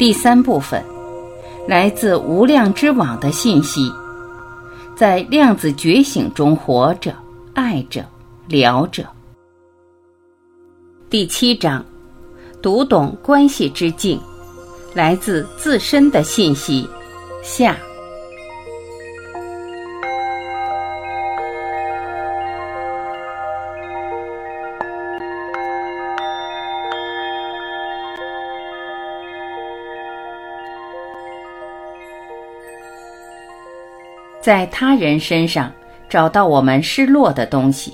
第三部分，来自无量之网的信息，在量子觉醒中活着、爱着、聊着。第七章，读懂关系之境，来自自身的信息，下。在他人身上找到我们失落的东西。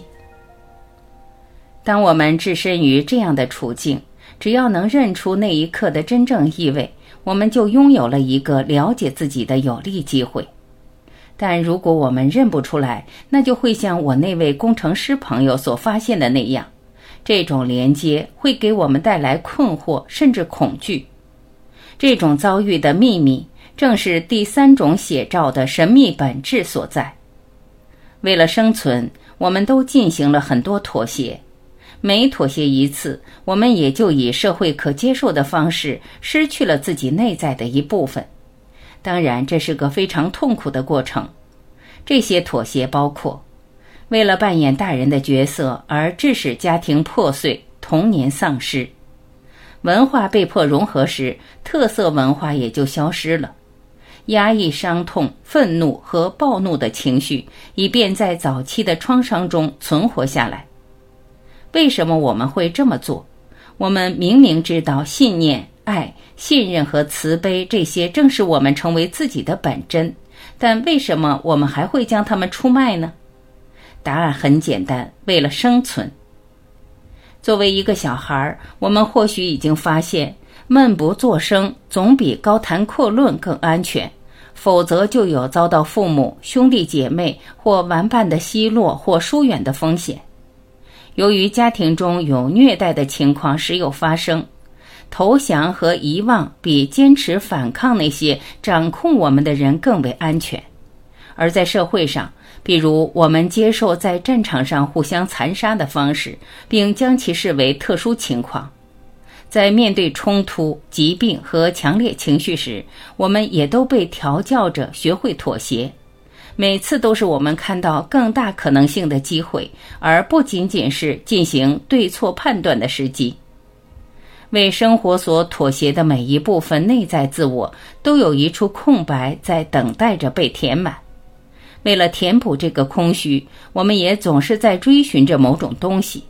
当我们置身于这样的处境，只要能认出那一刻的真正意味，我们就拥有了一个了解自己的有利机会。但如果我们认不出来，那就会像我那位工程师朋友所发现的那样，这种连接会给我们带来困惑甚至恐惧。这种遭遇的秘密。正是第三种写照的神秘本质所在。为了生存，我们都进行了很多妥协。每妥协一次，我们也就以社会可接受的方式失去了自己内在的一部分。当然，这是个非常痛苦的过程。这些妥协包括：为了扮演大人的角色而致使家庭破碎、童年丧失；文化被迫融合时，特色文化也就消失了。压抑伤痛、愤怒和暴怒的情绪，以便在早期的创伤中存活下来。为什么我们会这么做？我们明明知道信念、爱、信任和慈悲这些正是我们成为自己的本真，但为什么我们还会将它们出卖呢？答案很简单：为了生存。作为一个小孩，我们或许已经发现，闷不作声总比高谈阔论更安全。否则，就有遭到父母、兄弟姐妹或玩伴的奚落或疏远的风险。由于家庭中有虐待的情况时有发生，投降和遗忘比坚持反抗那些掌控我们的人更为安全。而在社会上，比如我们接受在战场上互相残杀的方式，并将其视为特殊情况。在面对冲突、疾病和强烈情绪时，我们也都被调教着学会妥协。每次都是我们看到更大可能性的机会，而不仅仅是进行对错判断的时机。为生活所妥协的每一部分内在自我，都有一处空白在等待着被填满。为了填补这个空虚，我们也总是在追寻着某种东西。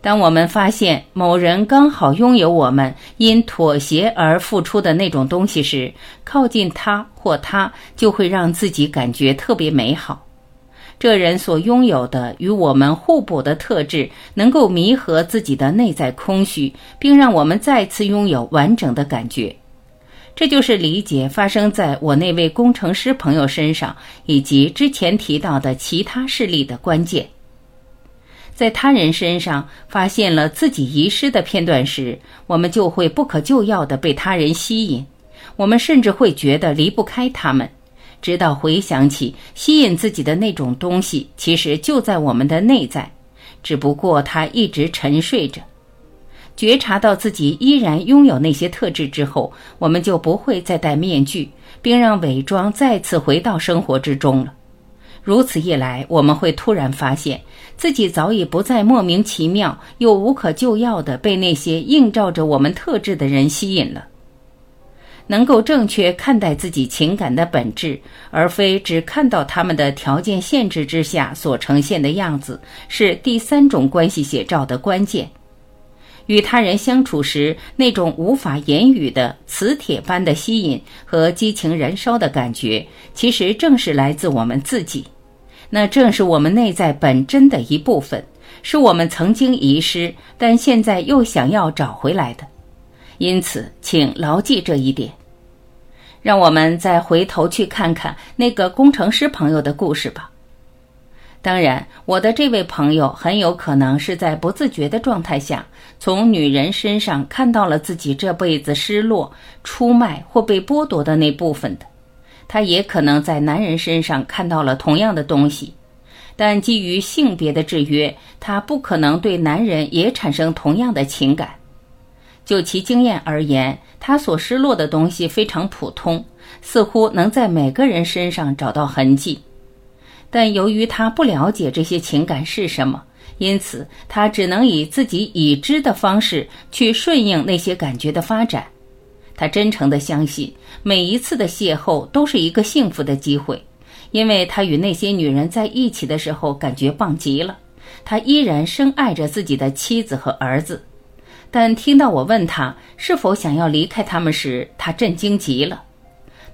当我们发现某人刚好拥有我们因妥协而付出的那种东西时，靠近他或他就会让自己感觉特别美好。这人所拥有的与我们互补的特质，能够弥合自己的内在空虚，并让我们再次拥有完整的感觉。这就是理解发生在我那位工程师朋友身上以及之前提到的其他事例的关键。在他人身上发现了自己遗失的片段时，我们就会不可救药地被他人吸引，我们甚至会觉得离不开他们，直到回想起吸引自己的那种东西其实就在我们的内在，只不过它一直沉睡着。觉察到自己依然拥有那些特质之后，我们就不会再戴面具，并让伪装再次回到生活之中了。如此一来，我们会突然发现自己早已不再莫名其妙又无可救药地被那些映照着我们特质的人吸引了。能够正确看待自己情感的本质，而非只看到他们的条件限制之下所呈现的样子，是第三种关系写照的关键。与他人相处时，那种无法言语的磁铁般的吸引和激情燃烧的感觉，其实正是来自我们自己。那正是我们内在本真的一部分，是我们曾经遗失，但现在又想要找回来的。因此，请牢记这一点。让我们再回头去看看那个工程师朋友的故事吧。当然，我的这位朋友很有可能是在不自觉的状态下，从女人身上看到了自己这辈子失落、出卖或被剥夺的那部分的。他也可能在男人身上看到了同样的东西，但基于性别的制约，他不可能对男人也产生同样的情感。就其经验而言，他所失落的东西非常普通，似乎能在每个人身上找到痕迹。但由于他不了解这些情感是什么，因此他只能以自己已知的方式去顺应那些感觉的发展。他真诚地相信，每一次的邂逅都是一个幸福的机会，因为他与那些女人在一起的时候感觉棒极了。他依然深爱着自己的妻子和儿子，但听到我问他是否想要离开他们时，他震惊极了。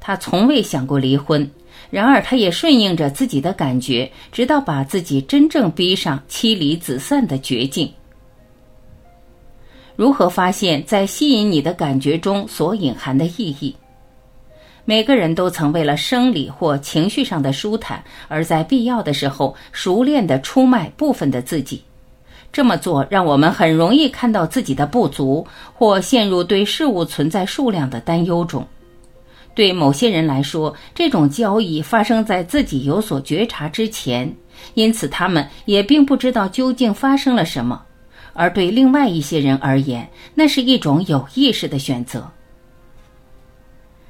他从未想过离婚，然而他也顺应着自己的感觉，直到把自己真正逼上妻离子散的绝境。如何发现，在吸引你的感觉中所隐含的意义？每个人都曾为了生理或情绪上的舒坦，而在必要的时候熟练地出卖部分的自己。这么做让我们很容易看到自己的不足，或陷入对事物存在数量的担忧中。对某些人来说，这种交易发生在自己有所觉察之前，因此他们也并不知道究竟发生了什么。而对另外一些人而言，那是一种有意识的选择。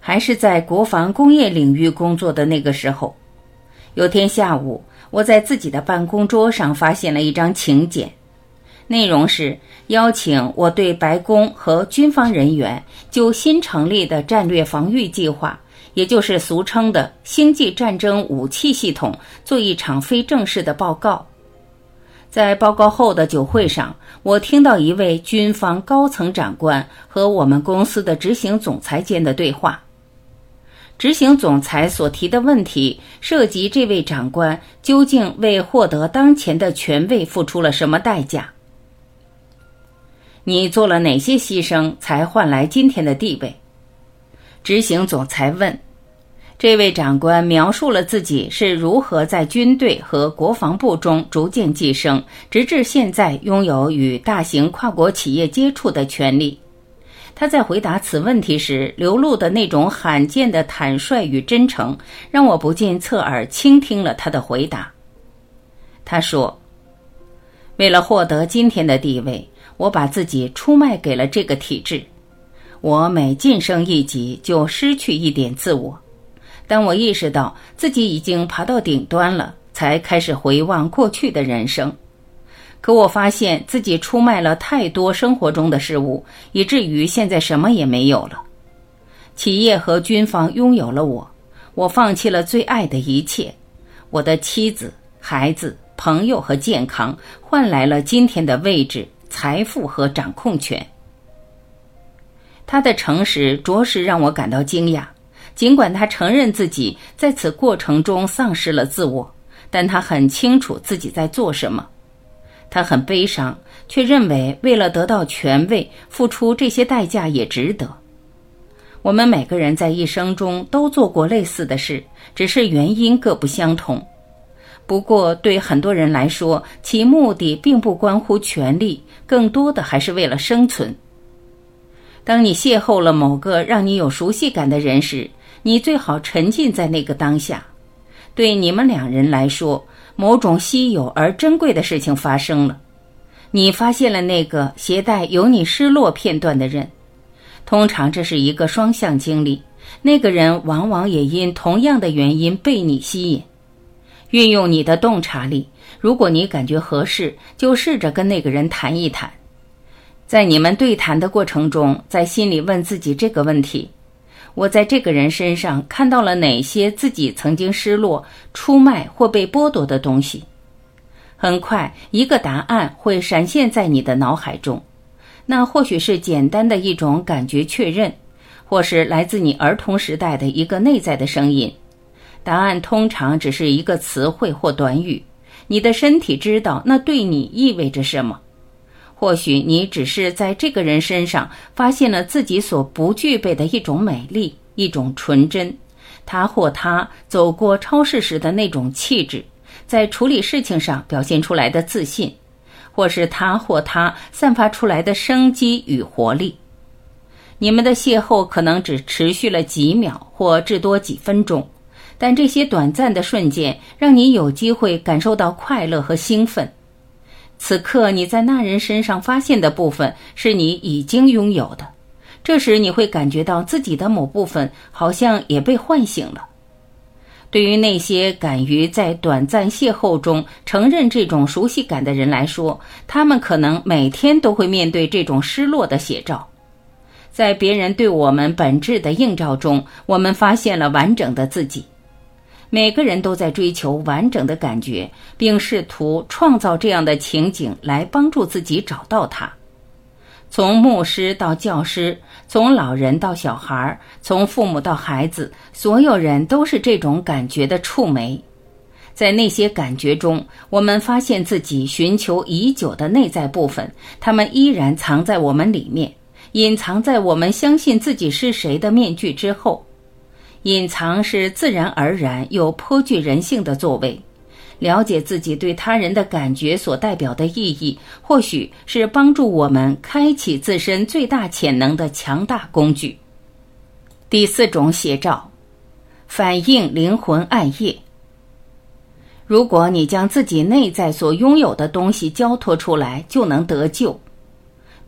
还是在国防工业领域工作的那个时候，有天下午，我在自己的办公桌上发现了一张请柬，内容是邀请我对白宫和军方人员就新成立的战略防御计划，也就是俗称的星际战争武器系统，做一场非正式的报告。在报告后的酒会上，我听到一位军方高层长官和我们公司的执行总裁间的对话。执行总裁所提的问题涉及这位长官究竟为获得当前的权位付出了什么代价？你做了哪些牺牲才换来今天的地位？执行总裁问。这位长官描述了自己是如何在军队和国防部中逐渐晋升，直至现在拥有与大型跨国企业接触的权利。他在回答此问题时流露的那种罕见的坦率与真诚，让我不禁侧耳倾听了他的回答。他说：“为了获得今天的地位，我把自己出卖给了这个体制。我每晋升一级，就失去一点自我。当我意识到自己已经爬到顶端了，才开始回望过去的人生。”可我发现自己出卖了太多生活中的事物，以至于现在什么也没有了。企业和军方拥有了我，我放弃了最爱的一切，我的妻子、孩子、朋友和健康，换来了今天的位置、财富和掌控权。他的诚实着实让我感到惊讶。尽管他承认自己在此过程中丧失了自我，但他很清楚自己在做什么。他很悲伤，却认为为了得到权位，付出这些代价也值得。我们每个人在一生中都做过类似的事，只是原因各不相同。不过，对很多人来说，其目的并不关乎权力，更多的还是为了生存。当你邂逅了某个让你有熟悉感的人时，你最好沉浸在那个当下。对你们两人来说。某种稀有而珍贵的事情发生了，你发现了那个携带有你失落片段的人。通常这是一个双向经历，那个人往往也因同样的原因被你吸引。运用你的洞察力，如果你感觉合适，就试着跟那个人谈一谈。在你们对谈的过程中，在心里问自己这个问题。我在这个人身上看到了哪些自己曾经失落、出卖或被剥夺的东西？很快，一个答案会闪现在你的脑海中。那或许是简单的一种感觉确认，或是来自你儿童时代的一个内在的声音。答案通常只是一个词汇或短语。你的身体知道那对你意味着什么。或许你只是在这个人身上发现了自己所不具备的一种美丽，一种纯真。他或她走过超市时的那种气质，在处理事情上表现出来的自信，或是他或她散发出来的生机与活力。你们的邂逅可能只持续了几秒，或至多几分钟，但这些短暂的瞬间让你有机会感受到快乐和兴奋。此刻你在那人身上发现的部分是你已经拥有的，这时你会感觉到自己的某部分好像也被唤醒了。对于那些敢于在短暂邂逅中承认这种熟悉感的人来说，他们可能每天都会面对这种失落的写照。在别人对我们本质的映照中，我们发现了完整的自己。每个人都在追求完整的感觉，并试图创造这样的情景来帮助自己找到它。从牧师到教师，从老人到小孩，从父母到孩子，所有人都是这种感觉的触媒。在那些感觉中，我们发现自己寻求已久的内在部分，它们依然藏在我们里面，隐藏在我们相信自己是谁的面具之后。隐藏是自然而然又颇具人性的作为，了解自己对他人的感觉所代表的意义，或许是帮助我们开启自身最大潜能的强大工具。第四种写照，反映灵魂暗夜。如果你将自己内在所拥有的东西交托出来，就能得救。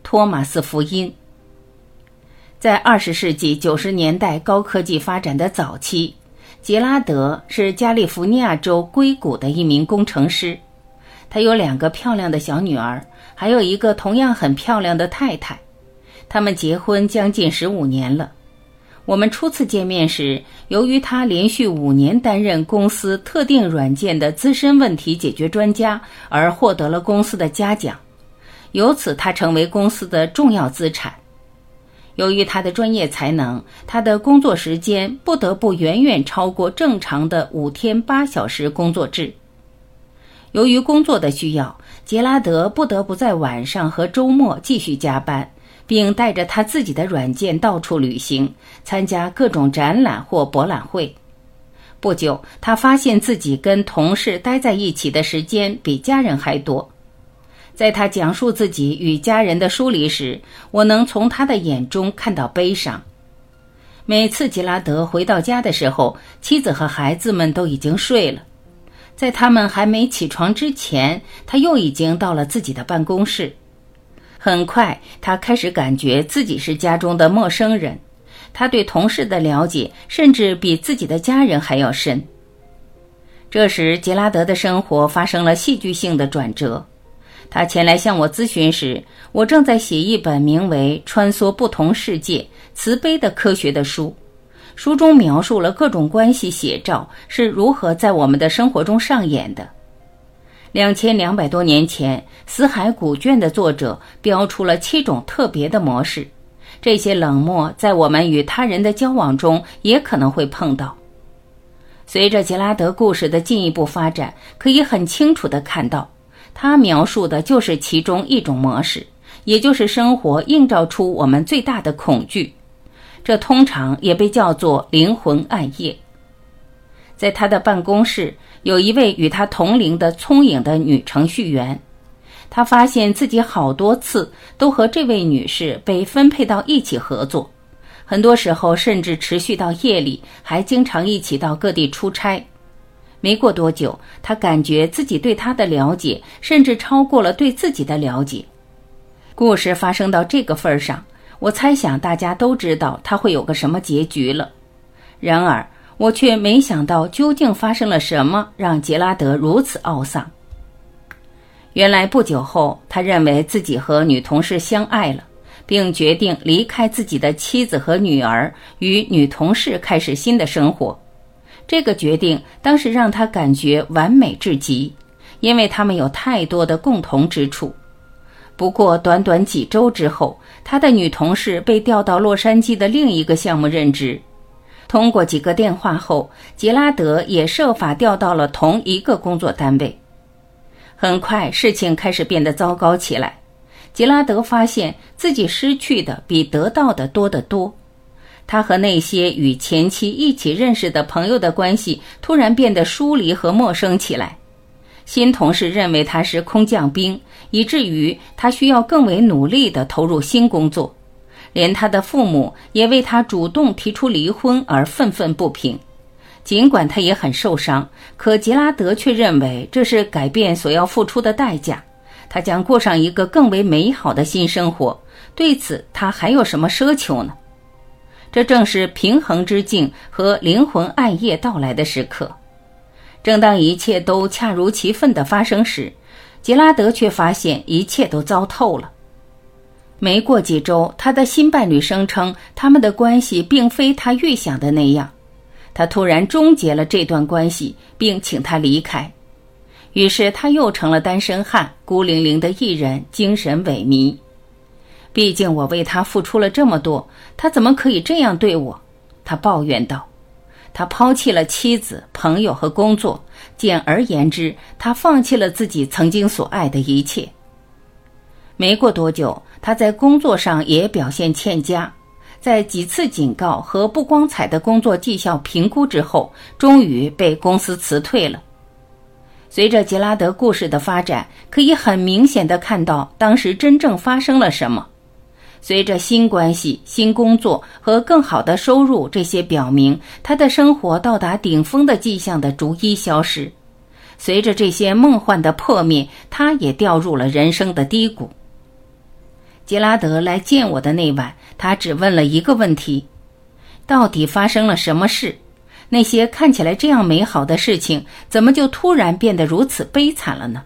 托马斯福音。在二十世纪九十年代高科技发展的早期，杰拉德是加利福尼亚州硅谷的一名工程师。他有两个漂亮的小女儿，还有一个同样很漂亮的太太。他们结婚将近十五年了。我们初次见面时，由于他连续五年担任公司特定软件的资深问题解决专家，而获得了公司的嘉奖，由此他成为公司的重要资产。由于他的专业才能，他的工作时间不得不远远超过正常的五天八小时工作制。由于工作的需要，杰拉德不得不在晚上和周末继续加班，并带着他自己的软件到处旅行，参加各种展览或博览会。不久，他发现自己跟同事待在一起的时间比家人还多。在他讲述自己与家人的疏离时，我能从他的眼中看到悲伤。每次杰拉德回到家的时候，妻子和孩子们都已经睡了。在他们还没起床之前，他又已经到了自己的办公室。很快，他开始感觉自己是家中的陌生人。他对同事的了解甚至比自己的家人还要深。这时，杰拉德的生活发生了戏剧性的转折。他前来向我咨询时，我正在写一本名为《穿梭不同世界：慈悲的科学》的书，书中描述了各种关系写照是如何在我们的生活中上演的。两千两百多年前，《死海古卷》的作者标出了七种特别的模式，这些冷漠在我们与他人的交往中也可能会碰到。随着杰拉德故事的进一步发展，可以很清楚地看到。他描述的就是其中一种模式，也就是生活映照出我们最大的恐惧，这通常也被叫做灵魂暗夜。在他的办公室，有一位与他同龄的聪颖的女程序员，他发现自己好多次都和这位女士被分配到一起合作，很多时候甚至持续到夜里，还经常一起到各地出差。没过多久，他感觉自己对他的了解甚至超过了对自己的了解。故事发生到这个份儿上，我猜想大家都知道他会有个什么结局了。然而，我却没想到究竟发生了什么，让杰拉德如此懊丧。原来不久后，他认为自己和女同事相爱了，并决定离开自己的妻子和女儿，与女同事开始新的生活。这个决定当时让他感觉完美至极，因为他们有太多的共同之处。不过，短短几周之后，他的女同事被调到洛杉矶的另一个项目任职。通过几个电话后，杰拉德也设法调到了同一个工作单位。很快，事情开始变得糟糕起来。杰拉德发现自己失去的比得到的多得多。他和那些与前妻一起认识的朋友的关系突然变得疏离和陌生起来。新同事认为他是空降兵，以至于他需要更为努力地投入新工作。连他的父母也为他主动提出离婚而愤愤不平。尽管他也很受伤，可杰拉德却认为这是改变所要付出的代价。他将过上一个更为美好的新生活。对此，他还有什么奢求呢？这正是平衡之境和灵魂暗夜到来的时刻。正当一切都恰如其分的发生时，杰拉德却发现一切都糟透了。没过几周，他的新伴侣声称他们的关系并非他预想的那样，他突然终结了这段关系，并请他离开。于是他又成了单身汉，孤零零的一人，精神萎靡。毕竟我为他付出了这么多，他怎么可以这样对我？他抱怨道。他抛弃了妻子、朋友和工作，简而言之，他放弃了自己曾经所爱的一切。没过多久，他在工作上也表现欠佳，在几次警告和不光彩的工作绩效评估之后，终于被公司辞退了。随着杰拉德故事的发展，可以很明显的看到当时真正发生了什么。随着新关系、新工作和更好的收入，这些表明他的生活到达顶峰的迹象的逐一消失。随着这些梦幻的破灭，他也掉入了人生的低谷。杰拉德来见我的那晚，他只问了一个问题：到底发生了什么事？那些看起来这样美好的事情，怎么就突然变得如此悲惨了呢？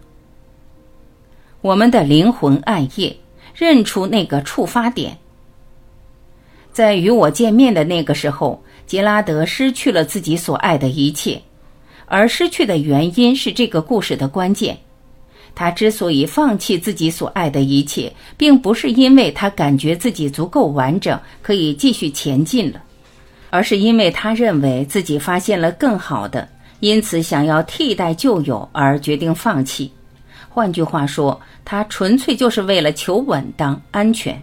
我们的灵魂暗夜。认出那个触发点，在与我见面的那个时候，杰拉德失去了自己所爱的一切，而失去的原因是这个故事的关键。他之所以放弃自己所爱的一切，并不是因为他感觉自己足够完整可以继续前进了，而是因为他认为自己发现了更好的，因此想要替代旧友而决定放弃。换句话说，他纯粹就是为了求稳当、安全。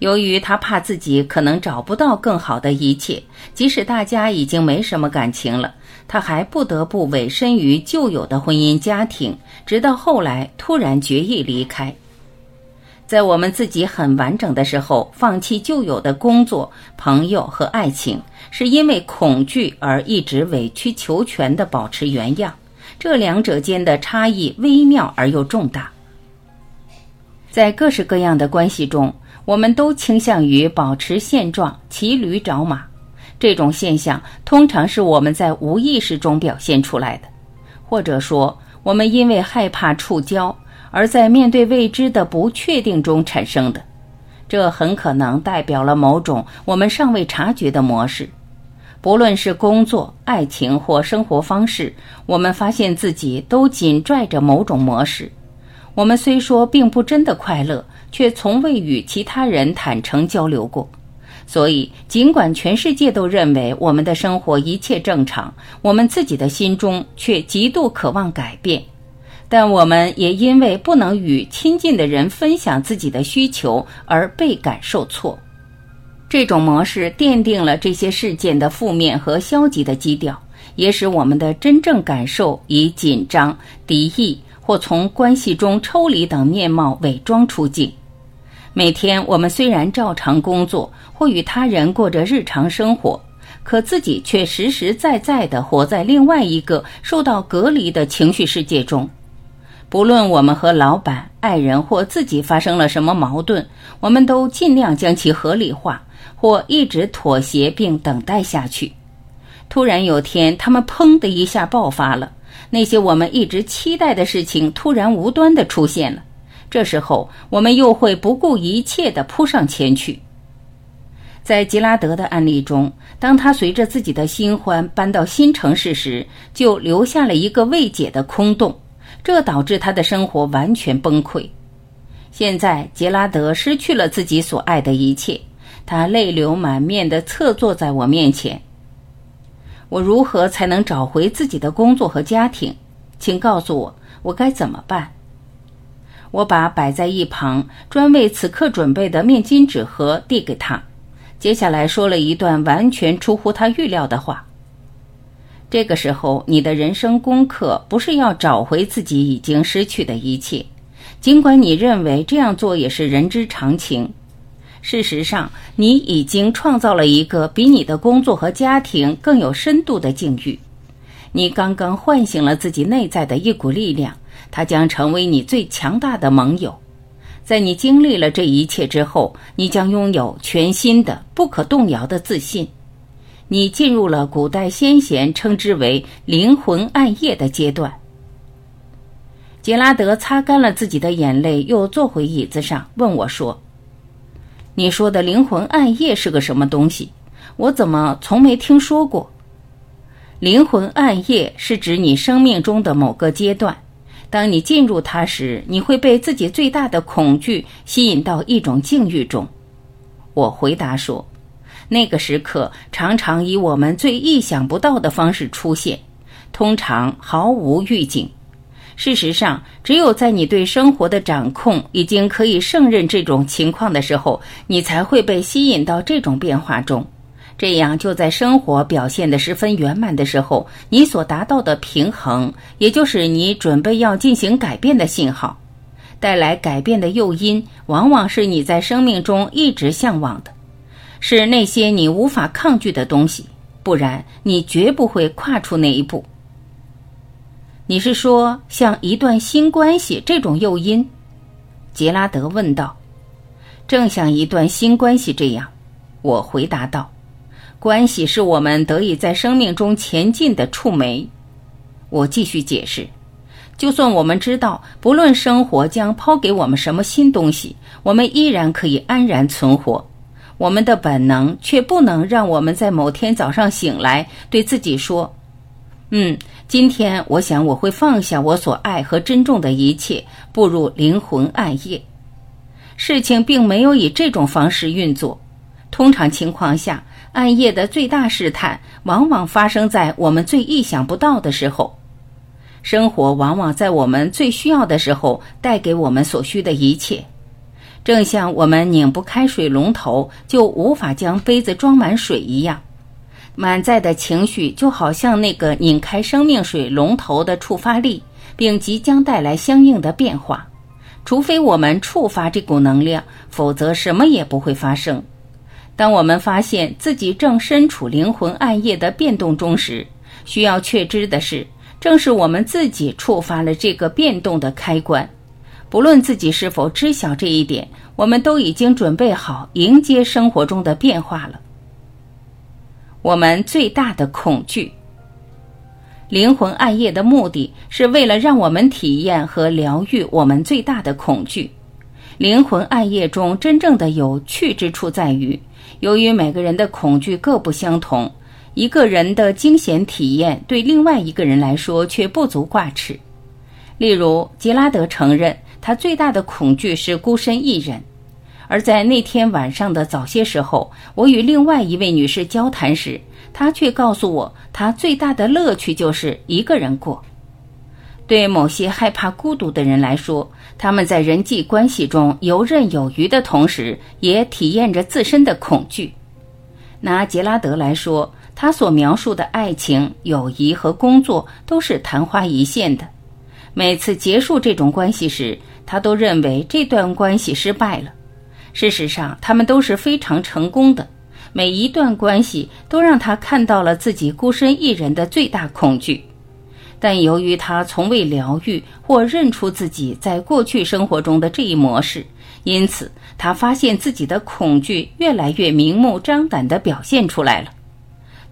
由于他怕自己可能找不到更好的一切，即使大家已经没什么感情了，他还不得不委身于旧有的婚姻家庭，直到后来突然决意离开。在我们自己很完整的时候，放弃旧有的工作、朋友和爱情，是因为恐惧而一直委曲求全的保持原样。这两者间的差异微妙而又重大。在各式各样的关系中，我们都倾向于保持现状，骑驴找马。这种现象通常是我们在无意识中表现出来的，或者说，我们因为害怕触礁，而在面对未知的不确定中产生的。这很可能代表了某种我们尚未察觉的模式。不论是工作、爱情或生活方式，我们发现自己都紧拽着某种模式。我们虽说并不真的快乐，却从未与其他人坦诚交流过。所以，尽管全世界都认为我们的生活一切正常，我们自己的心中却极度渴望改变。但我们也因为不能与亲近的人分享自己的需求而倍感受挫。这种模式奠定了这些事件的负面和消极的基调，也使我们的真正感受以紧张、敌意或从关系中抽离等面貌伪装出境。每天，我们虽然照常工作或与他人过着日常生活，可自己却实实在在地活在另外一个受到隔离的情绪世界中。不论我们和老板、爱人或自己发生了什么矛盾，我们都尽量将其合理化。或一直妥协并等待下去，突然有天，他们砰的一下爆发了。那些我们一直期待的事情突然无端的出现了，这时候我们又会不顾一切的扑上前去。在吉拉德的案例中，当他随着自己的新欢搬到新城市时，就留下了一个未解的空洞，这导致他的生活完全崩溃。现在，杰拉德失去了自己所爱的一切。他泪流满面地侧坐在我面前。我如何才能找回自己的工作和家庭？请告诉我，我该怎么办？我把摆在一旁专为此刻准备的面巾纸盒递给他，接下来说了一段完全出乎他预料的话。这个时候，你的人生功课不是要找回自己已经失去的一切，尽管你认为这样做也是人之常情。事实上，你已经创造了一个比你的工作和家庭更有深度的境遇。你刚刚唤醒了自己内在的一股力量，它将成为你最强大的盟友。在你经历了这一切之后，你将拥有全新的、不可动摇的自信。你进入了古代先贤称之为“灵魂暗夜”的阶段。杰拉德擦干了自己的眼泪，又坐回椅子上，问我说：“你说的灵魂暗夜是个什么东西？我怎么从没听说过？”灵魂暗夜是指你生命中的某个阶段。当你进入它时，你会被自己最大的恐惧吸引到一种境遇中。我回答说：“那个时刻常常以我们最意想不到的方式出现，通常毫无预警。事实上，只有在你对生活的掌控已经可以胜任这种情况的时候，你才会被吸引到这种变化中。”这样，就在生活表现得十分圆满的时候，你所达到的平衡，也就是你准备要进行改变的信号，带来改变的诱因，往往是你在生命中一直向往的，是那些你无法抗拒的东西，不然你绝不会跨出那一步。你是说像一段新关系这种诱因？杰拉德问道。正像一段新关系这样，我回答道。关系是我们得以在生命中前进的触媒。我继续解释：就算我们知道，不论生活将抛给我们什么新东西，我们依然可以安然存活。我们的本能却不能让我们在某天早上醒来，对自己说：“嗯，今天我想我会放下我所爱和珍重的一切，步入灵魂暗夜。”事情并没有以这种方式运作。通常情况下。暗夜的最大试探，往往发生在我们最意想不到的时候。生活往往在我们最需要的时候，带给我们所需的一切。正像我们拧不开水龙头，就无法将杯子装满水一样。满载的情绪，就好像那个拧开生命水龙头的触发力，并即将带来相应的变化。除非我们触发这股能量，否则什么也不会发生。当我们发现自己正身处灵魂暗夜的变动中时，需要确知的是，正是我们自己触发了这个变动的开关。不论自己是否知晓这一点，我们都已经准备好迎接生活中的变化了。我们最大的恐惧，灵魂暗夜的目的是为了让我们体验和疗愈我们最大的恐惧。灵魂暗夜中真正的有趣之处在于。由于每个人的恐惧各不相同，一个人的惊险体验对另外一个人来说却不足挂齿。例如，杰拉德承认他最大的恐惧是孤身一人，而在那天晚上的早些时候，我与另外一位女士交谈时，她却告诉我，她最大的乐趣就是一个人过。对某些害怕孤独的人来说，他们在人际关系中游刃有余的同时，也体验着自身的恐惧。拿杰拉德来说，他所描述的爱情、友谊和工作都是昙花一现的。每次结束这种关系时，他都认为这段关系失败了。事实上，他们都是非常成功的。每一段关系都让他看到了自己孤身一人的最大恐惧。但由于他从未疗愈或认出自己在过去生活中的这一模式，因此他发现自己的恐惧越来越明目张胆地表现出来了。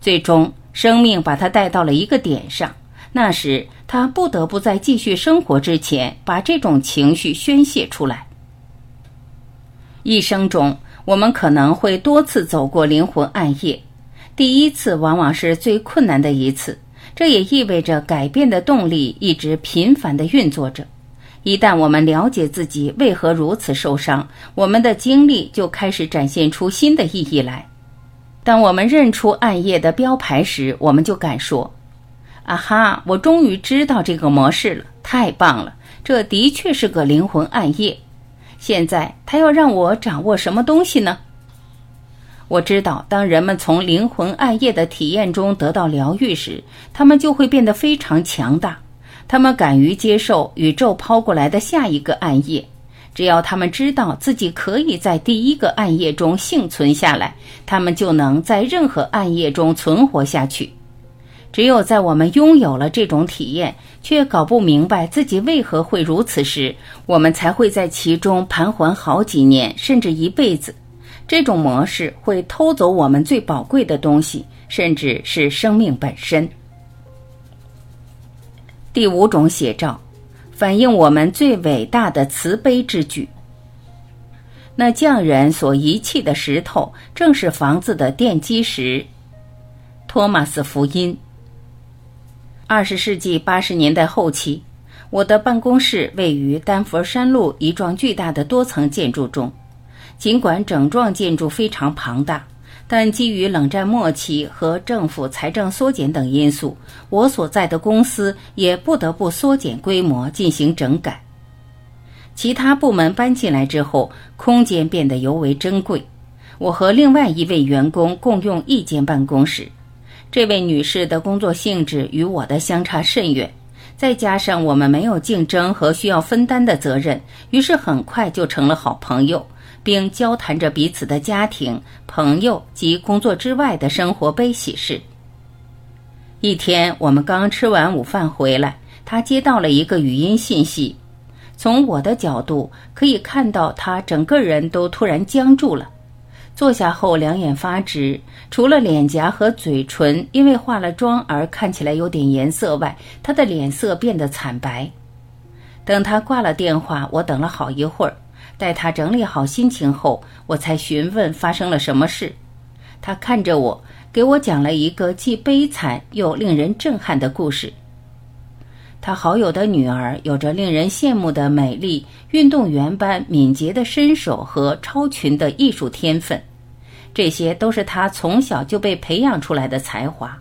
最终，生命把他带到了一个点上，那时他不得不在继续生活之前把这种情绪宣泄出来。一生中，我们可能会多次走过灵魂暗夜，第一次往往是最困难的一次。这也意味着改变的动力一直频繁地运作着。一旦我们了解自己为何如此受伤，我们的经历就开始展现出新的意义来。当我们认出暗夜的标牌时，我们就敢说：“啊哈，我终于知道这个模式了，太棒了！这的确是个灵魂暗夜。现在他要让我掌握什么东西呢？”我知道，当人们从灵魂暗夜的体验中得到疗愈时，他们就会变得非常强大。他们敢于接受宇宙抛过来的下一个暗夜。只要他们知道自己可以在第一个暗夜中幸存下来，他们就能在任何暗夜中存活下去。只有在我们拥有了这种体验，却搞不明白自己为何会如此时，我们才会在其中盘桓好几年，甚至一辈子。这种模式会偷走我们最宝贵的东西，甚至是生命本身。第五种写照，反映我们最伟大的慈悲之举。那匠人所遗弃的石头，正是房子的奠基石。托马斯福音。二十世纪八十年代后期，我的办公室位于丹佛山路一幢巨大的多层建筑中。尽管整幢建筑非常庞大，但基于冷战末期和政府财政缩减等因素，我所在的公司也不得不缩减规模进行整改。其他部门搬进来之后，空间变得尤为珍贵。我和另外一位员工共用一间办公室。这位女士的工作性质与我的相差甚远，再加上我们没有竞争和需要分担的责任，于是很快就成了好朋友，并交谈着彼此的家庭、朋友及工作之外的生活悲喜事。一天，我们刚吃完午饭回来，她接到了一个语音信息。从我的角度可以看到，她整个人都突然僵住了。坐下后，两眼发直，除了脸颊和嘴唇因为化了妆而看起来有点颜色外，他的脸色变得惨白。等他挂了电话，我等了好一会儿，待他整理好心情后，我才询问发生了什么事。他看着我，给我讲了一个既悲惨又令人震撼的故事。他好友的女儿有着令人羡慕的美丽、运动员般敏捷的身手和超群的艺术天分，这些都是他从小就被培养出来的才华。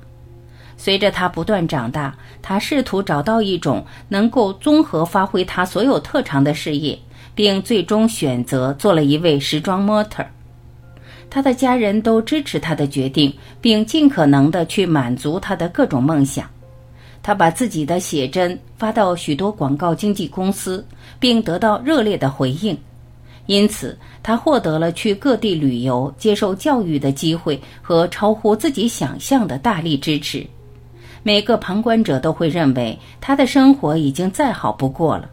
随着他不断长大，他试图找到一种能够综合发挥他所有特长的事业，并最终选择做了一位时装模特。他的家人都支持他的决定，并尽可能的去满足他的各种梦想。他把自己的写真发到许多广告经纪公司，并得到热烈的回应，因此他获得了去各地旅游、接受教育的机会和超乎自己想象的大力支持。每个旁观者都会认为他的生活已经再好不过了。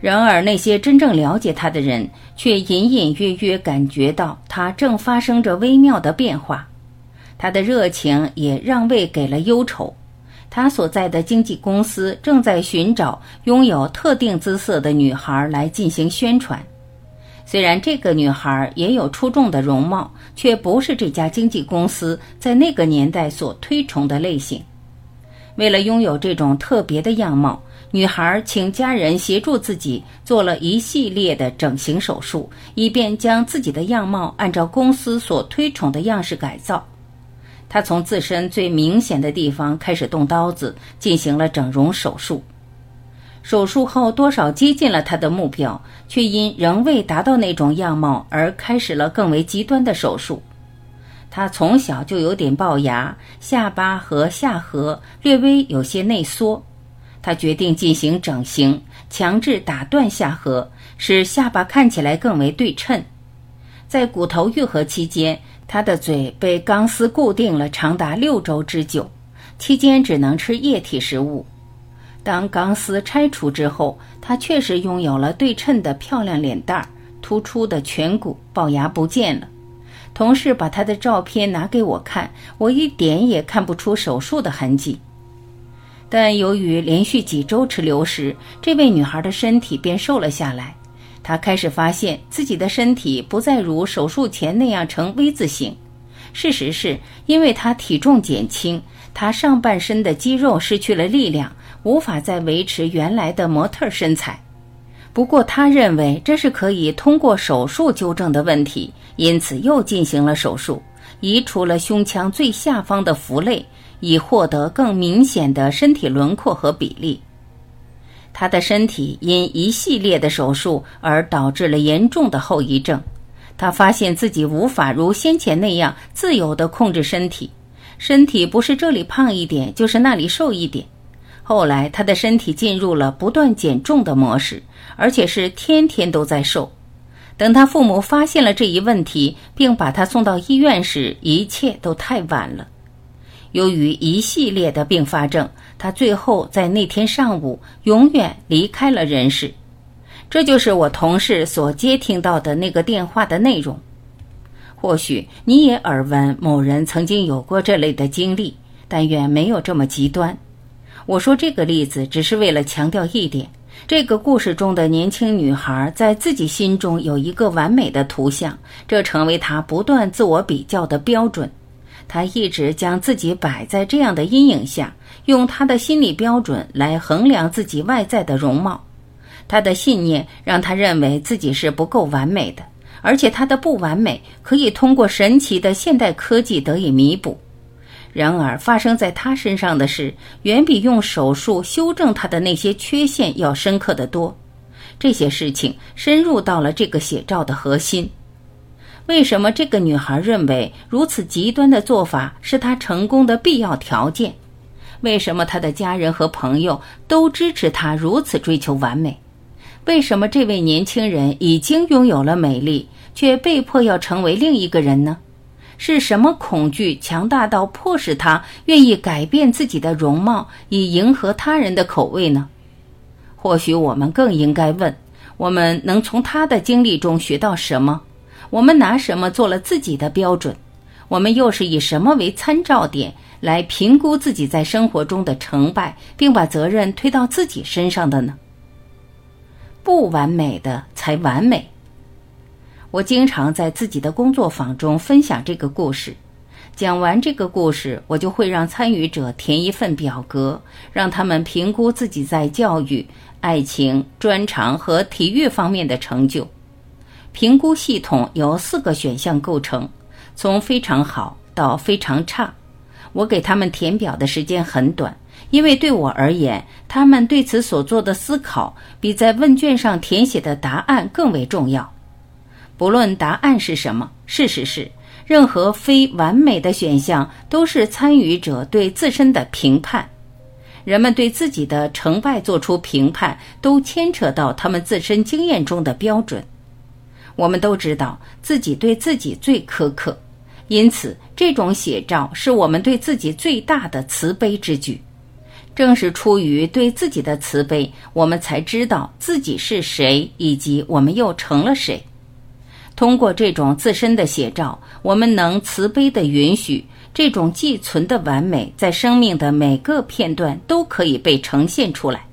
然而，那些真正了解他的人却隐隐约约感觉到他正发生着微妙的变化，他的热情也让位给了忧愁。他所在的经纪公司正在寻找拥有特定姿色的女孩来进行宣传。虽然这个女孩也有出众的容貌，却不是这家经纪公司在那个年代所推崇的类型。为了拥有这种特别的样貌，女孩请家人协助自己做了一系列的整形手术，以便将自己的样貌按照公司所推崇的样式改造。他从自身最明显的地方开始动刀子，进行了整容手术。手术后多少接近了他的目标，却因仍未达到那种样貌而开始了更为极端的手术。他从小就有点龅牙，下巴和下颌略微有些内缩。他决定进行整形，强制打断下颌，使下巴看起来更为对称。在骨头愈合期间。他的嘴被钢丝固定了长达六周之久，期间只能吃液体食物。当钢丝拆除之后，他确实拥有了对称的漂亮脸蛋儿、突出的颧骨，龅牙不见了。同事把他的照片拿给我看，我一点也看不出手术的痕迹。但由于连续几周吃流食，这位女孩的身体便瘦了下来。他开始发现自己的身体不再如手术前那样呈 V 字形。事实是，因为他体重减轻，他上半身的肌肉失去了力量，无法再维持原来的模特身材。不过，他认为这是可以通过手术纠正的问题，因此又进行了手术，移除了胸腔最下方的浮肋，以获得更明显的身体轮廓和比例。他的身体因一系列的手术而导致了严重的后遗症。他发现自己无法如先前那样自由地控制身体，身体不是这里胖一点，就是那里瘦一点。后来，他的身体进入了不断减重的模式，而且是天天都在瘦。等他父母发现了这一问题，并把他送到医院时，一切都太晚了。由于一系列的并发症，他最后在那天上午永远离开了人世。这就是我同事所接听到的那个电话的内容。或许你也耳闻某人曾经有过这类的经历，但愿没有这么极端。我说这个例子只是为了强调一点：这个故事中的年轻女孩在自己心中有一个完美的图像，这成为她不断自我比较的标准。他一直将自己摆在这样的阴影下，用他的心理标准来衡量自己外在的容貌。他的信念让他认为自己是不够完美的，而且他的不完美可以通过神奇的现代科技得以弥补。然而，发生在他身上的事远比用手术修正他的那些缺陷要深刻的多。这些事情深入到了这个写照的核心。为什么这个女孩认为如此极端的做法是她成功的必要条件？为什么她的家人和朋友都支持她如此追求完美？为什么这位年轻人已经拥有了美丽，却被迫要成为另一个人呢？是什么恐惧强大到迫使他愿意改变自己的容貌，以迎合他人的口味呢？或许我们更应该问：我们能从他的经历中学到什么？我们拿什么做了自己的标准？我们又是以什么为参照点来评估自己在生活中的成败，并把责任推到自己身上的呢？不完美的才完美。我经常在自己的工作坊中分享这个故事。讲完这个故事，我就会让参与者填一份表格，让他们评估自己在教育、爱情、专长和体育方面的成就。评估系统由四个选项构成，从非常好到非常差。我给他们填表的时间很短。因为对我而言，他们对此所做的思考比在问卷上填写的答案更为重要。不论答案是什么，事实是，任何非完美的选项都是参与者对自身的评判。人们对自己的成败做出评判，都牵扯到他们自身经验中的标准。我们都知道自己对自己最苛刻，因此这种写照是我们对自己最大的慈悲之举。正是出于对自己的慈悲，我们才知道自己是谁，以及我们又成了谁。通过这种自身的写照，我们能慈悲地允许这种寄存的完美，在生命的每个片段都可以被呈现出来。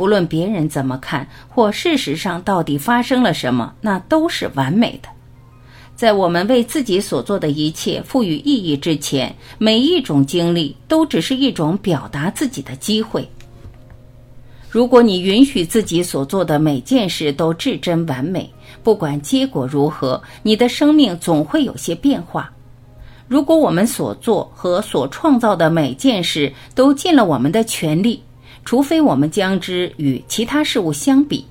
不论别人怎么看，或事实上到底发生了什么，那都是完美的。在我们为自己所做的一切赋予意义之前，每一种经历都只是一种表达自己的机会。如果你允许自己所做的每件事都至真完美，不管结果如何，你的生命总会有些变化。如果我们所做和所创造的每件事都尽了我们的全力，除非我们将之与其他事物相比，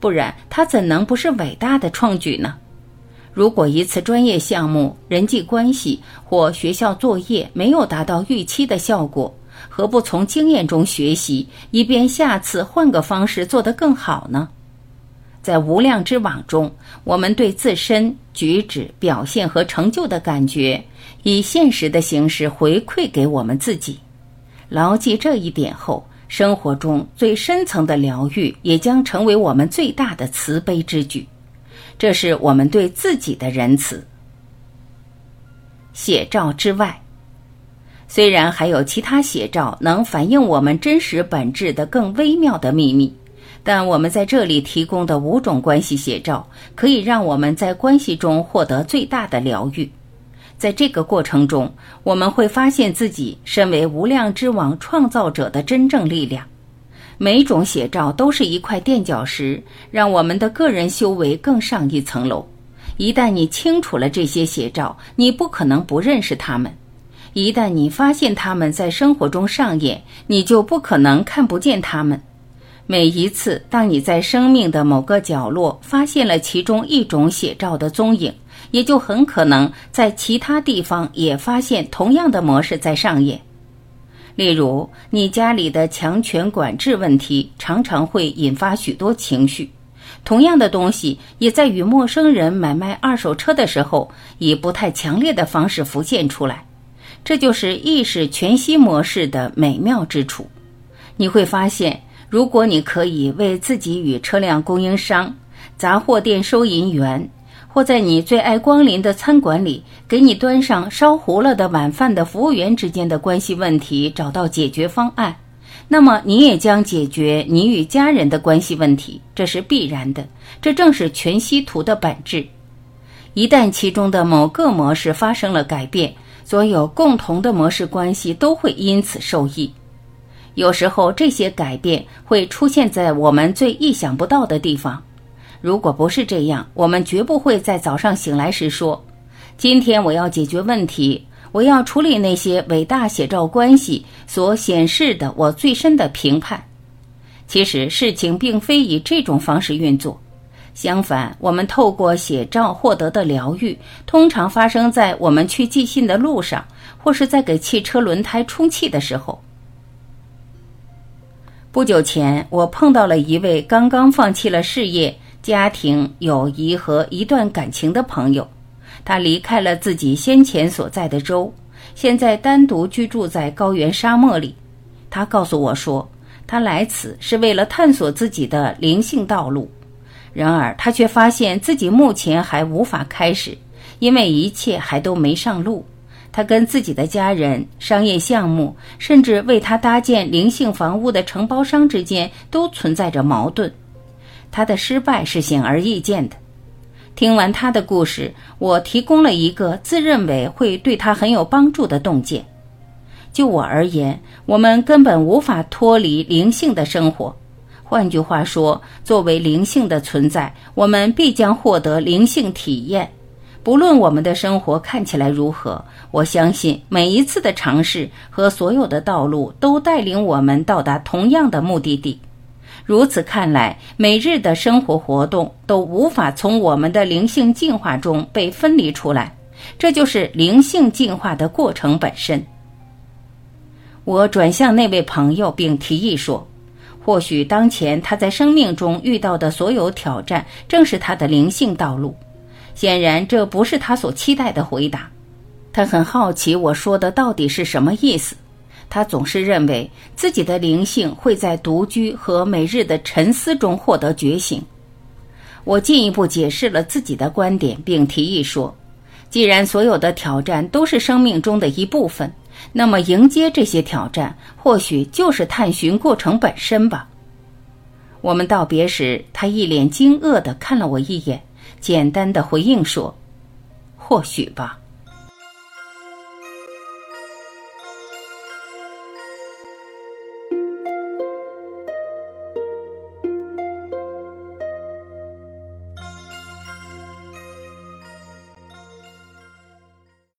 不然它怎能不是伟大的创举呢？如果一次专业项目、人际关系或学校作业没有达到预期的效果，何不从经验中学习，以便下次换个方式做得更好呢？在无量之网中，我们对自身举止、表现和成就的感觉，以现实的形式回馈给我们自己。牢记这一点后，生活中最深层的疗愈也将成为我们最大的慈悲之举。这是我们对自己的仁慈。写照之外，虽然还有其他写照能反映我们真实本质的更微妙的秘密，但我们在这里提供的五种关系写照，可以让我们在关系中获得最大的疗愈。在这个过程中，我们会发现自己身为无量之王创造者的真正力量。每种写照都是一块垫脚石，让我们的个人修为更上一层楼。一旦你清楚了这些写照，你不可能不认识他们；一旦你发现他们在生活中上演，你就不可能看不见他们。每一次，当你在生命的某个角落发现了其中一种写照的踪影，也就很可能在其他地方也发现同样的模式在上演。例如，你家里的强权管制问题常常会引发许多情绪。同样的东西也在与陌生人买卖二手车的时候，以不太强烈的方式浮现出来。这就是意识全息模式的美妙之处。你会发现，如果你可以为自己与车辆供应商、杂货店收银员，或在你最爱光临的餐馆里给你端上烧糊了的晚饭的服务员之间的关系问题找到解决方案，那么你也将解决你与家人的关系问题，这是必然的。这正是全息图的本质。一旦其中的某个模式发生了改变，所有共同的模式关系都会因此受益。有时候，这些改变会出现在我们最意想不到的地方。如果不是这样，我们绝不会在早上醒来时说：“今天我要解决问题，我要处理那些伟大写照关系所显示的我最深的评判。”其实，事情并非以这种方式运作。相反，我们透过写照获得的疗愈，通常发生在我们去寄信的路上，或是在给汽车轮胎充气的时候。不久前，我碰到了一位刚刚放弃了事业、家庭、友谊和一段感情的朋友。他离开了自己先前所在的州，现在单独居住在高原沙漠里。他告诉我说，他来此是为了探索自己的灵性道路。然而，他却发现自己目前还无法开始，因为一切还都没上路。他跟自己的家人、商业项目，甚至为他搭建灵性房屋的承包商之间都存在着矛盾。他的失败是显而易见的。听完他的故事，我提供了一个自认为会对他很有帮助的洞见。就我而言，我们根本无法脱离灵性的生活。换句话说，作为灵性的存在，我们必将获得灵性体验。不论我们的生活看起来如何，我相信每一次的尝试和所有的道路都带领我们到达同样的目的地。如此看来，每日的生活活动都无法从我们的灵性进化中被分离出来。这就是灵性进化的过程本身。我转向那位朋友，并提议说：“或许当前他在生命中遇到的所有挑战，正是他的灵性道路。”显然，这不是他所期待的回答。他很好奇我说的到底是什么意思。他总是认为自己的灵性会在独居和每日的沉思中获得觉醒。我进一步解释了自己的观点，并提议说：既然所有的挑战都是生命中的一部分，那么迎接这些挑战，或许就是探寻过程本身吧。我们道别时，他一脸惊愕地看了我一眼。简单的回应说：“或许吧。”